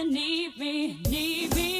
you need me, need me.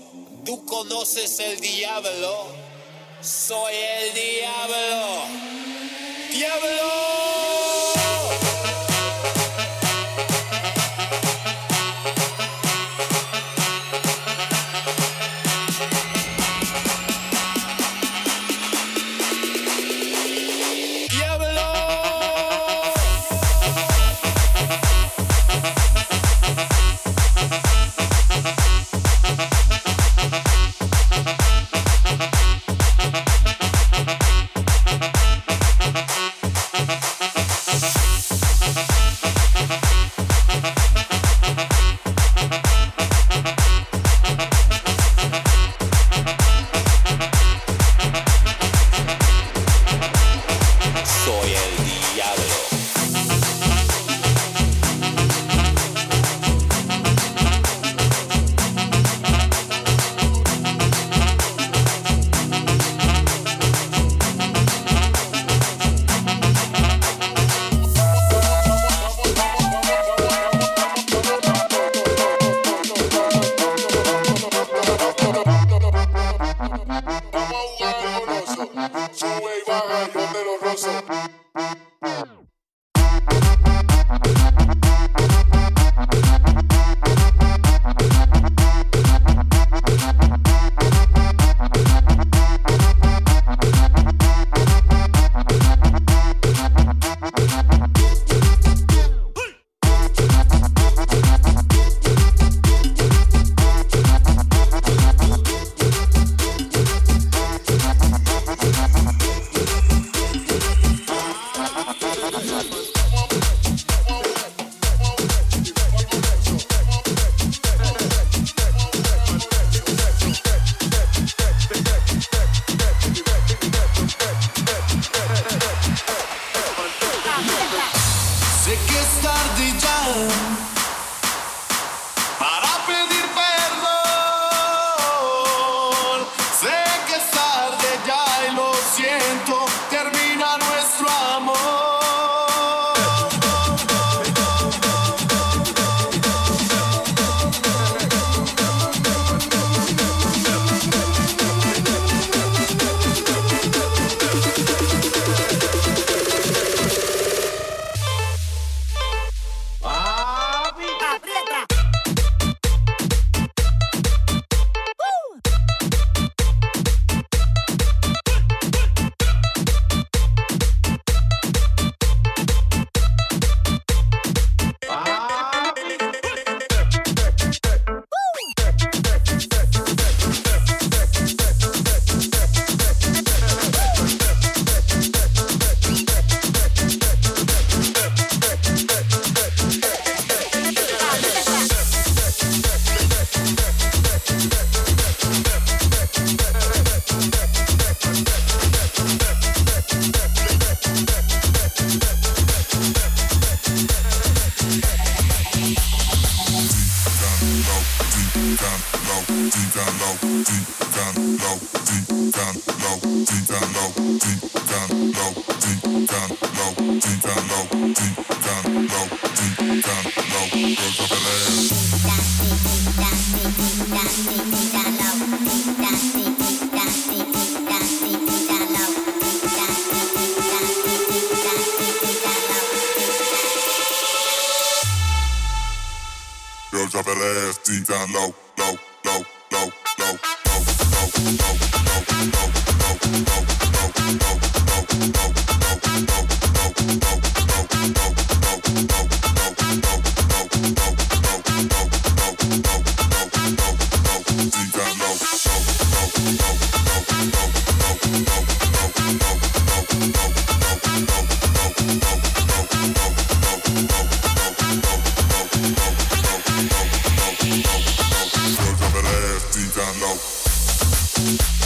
Tú conoces el diablo, soy el diablo. ¡Diablo! Yo ya veré, estoy tan low. low.